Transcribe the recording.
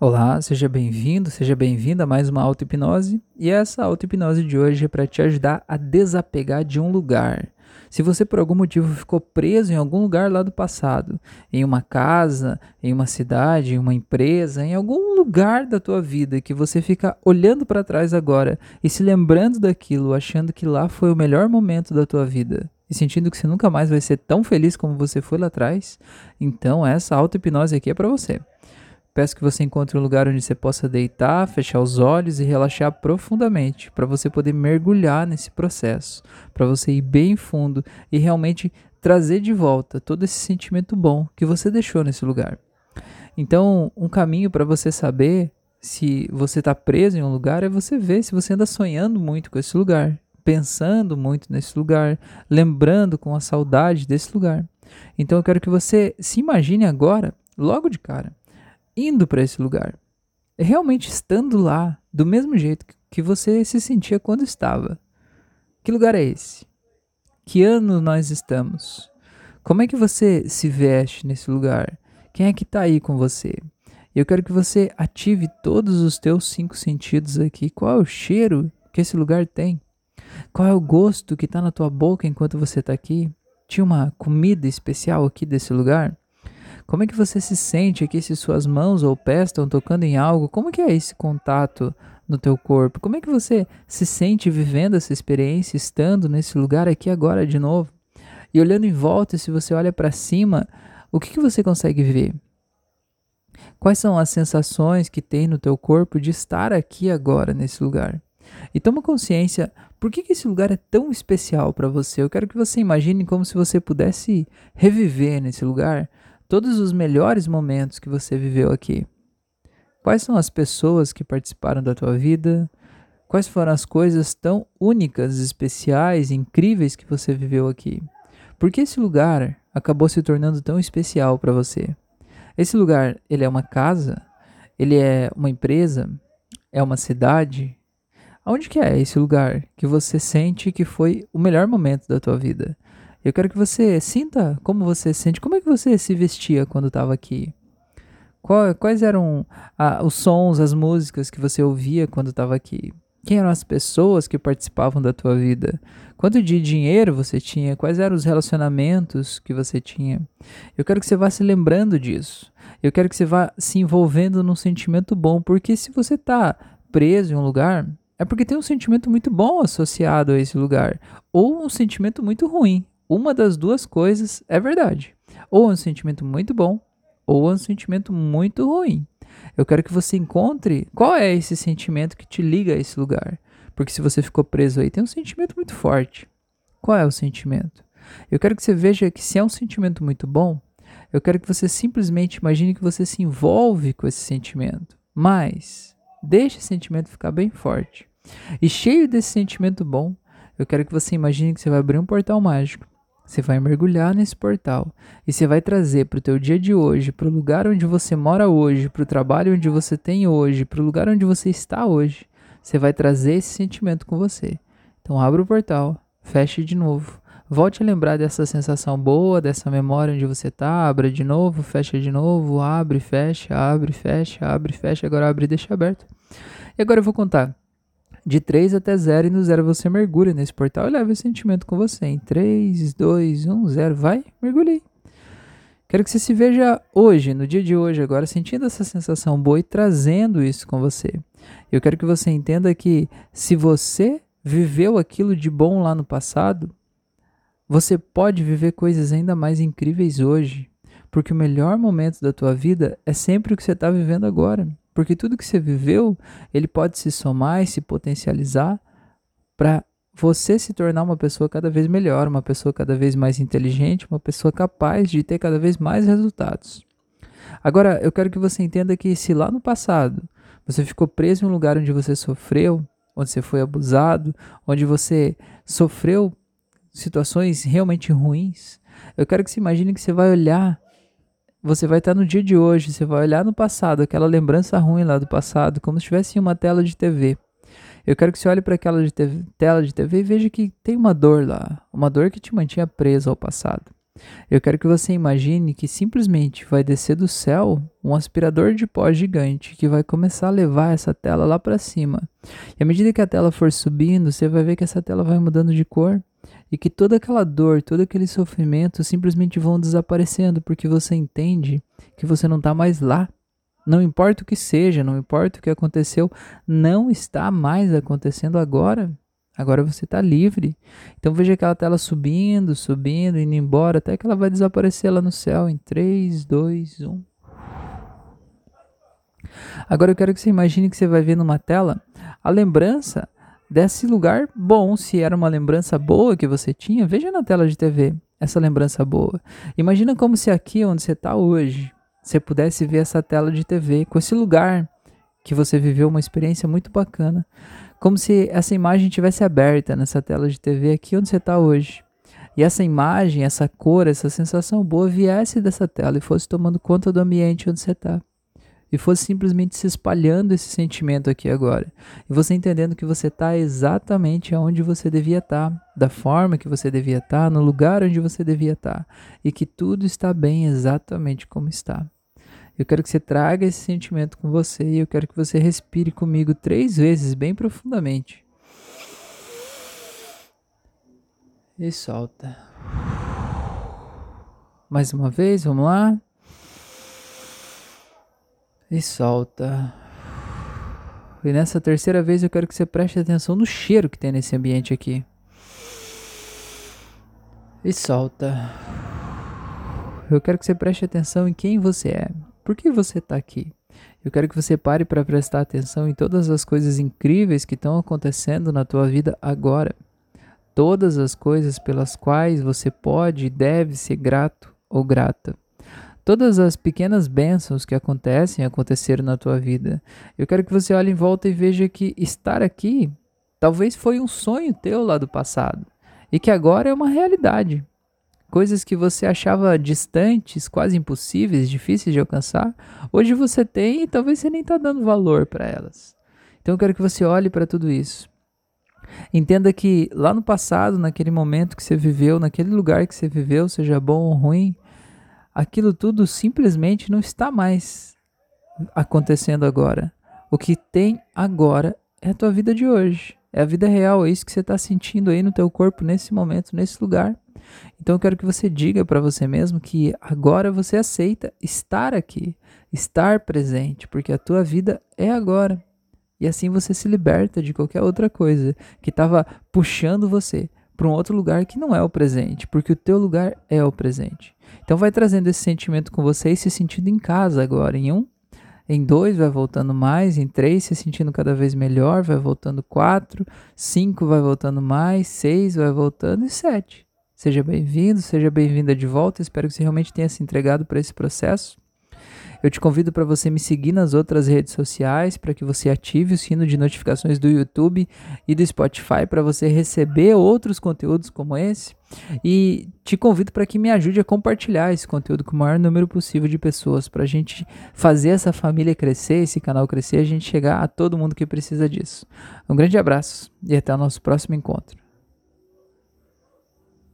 Olá, seja bem-vindo, seja bem-vinda a mais uma auto-hipnose. E essa auto-hipnose de hoje é para te ajudar a desapegar de um lugar. Se você por algum motivo ficou preso em algum lugar lá do passado, em uma casa, em uma cidade, em uma empresa, em algum lugar da tua vida que você fica olhando para trás agora e se lembrando daquilo, achando que lá foi o melhor momento da tua vida, e sentindo que você nunca mais vai ser tão feliz como você foi lá atrás, então essa auto-hipnose aqui é para você. Peço que você encontre um lugar onde você possa deitar, fechar os olhos e relaxar profundamente, para você poder mergulhar nesse processo, para você ir bem fundo e realmente trazer de volta todo esse sentimento bom que você deixou nesse lugar. Então, um caminho para você saber se você está preso em um lugar é você ver se você anda sonhando muito com esse lugar, pensando muito nesse lugar, lembrando com a saudade desse lugar. Então, eu quero que você se imagine agora, logo de cara indo para esse lugar. Realmente estando lá, do mesmo jeito que você se sentia quando estava. Que lugar é esse? Que ano nós estamos? Como é que você se veste nesse lugar? Quem é que está aí com você? Eu quero que você ative todos os teus cinco sentidos aqui. Qual é o cheiro que esse lugar tem? Qual é o gosto que está na tua boca enquanto você está aqui? Tinha uma comida especial aqui desse lugar? Como é que você se sente aqui se suas mãos ou pés estão tocando em algo? Como que é esse contato no teu corpo? Como é que você se sente vivendo essa experiência, estando nesse lugar aqui agora de novo? E olhando em volta, se você olha para cima, o que, que você consegue ver? Quais são as sensações que tem no teu corpo de estar aqui agora nesse lugar? E toma consciência, por que, que esse lugar é tão especial para você? Eu quero que você imagine como se você pudesse reviver nesse lugar todos os melhores momentos que você viveu aqui. Quais são as pessoas que participaram da tua vida? Quais foram as coisas tão únicas, especiais, incríveis que você viveu aqui? Por que esse lugar acabou se tornando tão especial para você? Esse lugar, ele é uma casa? Ele é uma empresa? É uma cidade? Aonde que é esse lugar que você sente que foi o melhor momento da tua vida? Eu quero que você sinta como você sente, como é que você se vestia quando estava aqui. Qual, quais eram ah, os sons, as músicas que você ouvia quando estava aqui? Quem eram as pessoas que participavam da tua vida? Quanto de dinheiro você tinha? Quais eram os relacionamentos que você tinha? Eu quero que você vá se lembrando disso. Eu quero que você vá se envolvendo num sentimento bom, porque se você está preso em um lugar, é porque tem um sentimento muito bom associado a esse lugar, ou um sentimento muito ruim, uma das duas coisas é verdade. Ou é um sentimento muito bom, ou é um sentimento muito ruim. Eu quero que você encontre qual é esse sentimento que te liga a esse lugar. Porque se você ficou preso aí, tem um sentimento muito forte. Qual é o sentimento? Eu quero que você veja que se é um sentimento muito bom, eu quero que você simplesmente imagine que você se envolve com esse sentimento. Mas deixe esse sentimento ficar bem forte. E cheio desse sentimento bom, eu quero que você imagine que você vai abrir um portal mágico você vai mergulhar nesse portal e você vai trazer para o teu dia de hoje, para o lugar onde você mora hoje, para o trabalho onde você tem hoje, para o lugar onde você está hoje. Você vai trazer esse sentimento com você. Então abra o portal, feche de novo. Volte a lembrar dessa sensação boa, dessa memória onde você está. Abra de novo, fecha de novo, abre, fecha, abre, fecha, abre, fecha. Agora abre e deixa aberto. E agora eu vou contar de 3 até 0 e no 0 você mergulha nesse portal e leva esse sentimento com você. Em 3, 2, 1, 0, vai, mergulhei. Quero que você se veja hoje, no dia de hoje, agora, sentindo essa sensação boa e trazendo isso com você. Eu quero que você entenda que se você viveu aquilo de bom lá no passado, você pode viver coisas ainda mais incríveis hoje, porque o melhor momento da tua vida é sempre o que você está vivendo agora. Porque tudo que você viveu, ele pode se somar e se potencializar para você se tornar uma pessoa cada vez melhor, uma pessoa cada vez mais inteligente, uma pessoa capaz de ter cada vez mais resultados. Agora, eu quero que você entenda que se lá no passado você ficou preso em um lugar onde você sofreu, onde você foi abusado, onde você sofreu situações realmente ruins, eu quero que você imagine que você vai olhar você vai estar no dia de hoje, você vai olhar no passado, aquela lembrança ruim lá do passado, como se estivesse em uma tela de TV. Eu quero que você olhe para aquela de TV, tela de TV e veja que tem uma dor lá, uma dor que te mantinha preso ao passado. Eu quero que você imagine que simplesmente vai descer do céu um aspirador de pó gigante que vai começar a levar essa tela lá para cima. E à medida que a tela for subindo, você vai ver que essa tela vai mudando de cor e que toda aquela dor, todo aquele sofrimento simplesmente vão desaparecendo porque você entende que você não está mais lá. Não importa o que seja, não importa o que aconteceu, não está mais acontecendo agora. Agora você está livre. Então veja aquela tela subindo, subindo, indo embora, até que ela vai desaparecer lá no céu em 3, 2, 1. Agora eu quero que você imagine que você vai ver numa tela a lembrança desse lugar bom, se era uma lembrança boa que você tinha, veja na tela de TV essa lembrança boa. Imagina como se aqui onde você está hoje, você pudesse ver essa tela de TV com esse lugar que você viveu uma experiência muito bacana como se essa imagem tivesse aberta nessa tela de TV aqui onde você está hoje. E essa imagem, essa cor, essa sensação boa viesse dessa tela e fosse tomando conta do ambiente onde você está. E fosse simplesmente se espalhando esse sentimento aqui agora. E você entendendo que você está exatamente onde você devia estar, tá, da forma que você devia estar, tá, no lugar onde você devia estar. Tá, e que tudo está bem exatamente como está. Eu quero que você traga esse sentimento com você e eu quero que você respire comigo três vezes, bem profundamente. E solta. Mais uma vez, vamos lá. E solta. E nessa terceira vez eu quero que você preste atenção no cheiro que tem nesse ambiente aqui. E solta. Eu quero que você preste atenção em quem você é. Por que você está aqui? Eu quero que você pare para prestar atenção em todas as coisas incríveis que estão acontecendo na tua vida agora. Todas as coisas pelas quais você pode e deve ser grato ou grata. Todas as pequenas bênçãos que acontecem aconteceram na tua vida. Eu quero que você olhe em volta e veja que estar aqui talvez foi um sonho teu lá do passado e que agora é uma realidade. Coisas que você achava distantes, quase impossíveis, difíceis de alcançar, hoje você tem e talvez você nem está dando valor para elas. Então eu quero que você olhe para tudo isso. Entenda que lá no passado, naquele momento que você viveu, naquele lugar que você viveu, seja bom ou ruim, aquilo tudo simplesmente não está mais acontecendo agora. O que tem agora é a tua vida de hoje. É a vida real, é isso que você está sentindo aí no teu corpo nesse momento, nesse lugar. Então eu quero que você diga para você mesmo que agora você aceita estar aqui, estar presente, porque a tua vida é agora. E assim você se liberta de qualquer outra coisa que estava puxando você para um outro lugar que não é o presente, porque o teu lugar é o presente. Então vai trazendo esse sentimento com você e se sentindo em casa agora, em um, em dois vai voltando mais, em três se sentindo cada vez melhor, vai voltando quatro, cinco vai voltando mais, seis vai voltando e sete. Seja bem-vindo, seja bem-vinda de volta. Espero que você realmente tenha se entregado para esse processo. Eu te convido para você me seguir nas outras redes sociais, para que você ative o sino de notificações do YouTube e do Spotify para você receber outros conteúdos como esse. E te convido para que me ajude a compartilhar esse conteúdo com o maior número possível de pessoas, para a gente fazer essa família crescer, esse canal crescer, a gente chegar a todo mundo que precisa disso. Um grande abraço e até o nosso próximo encontro.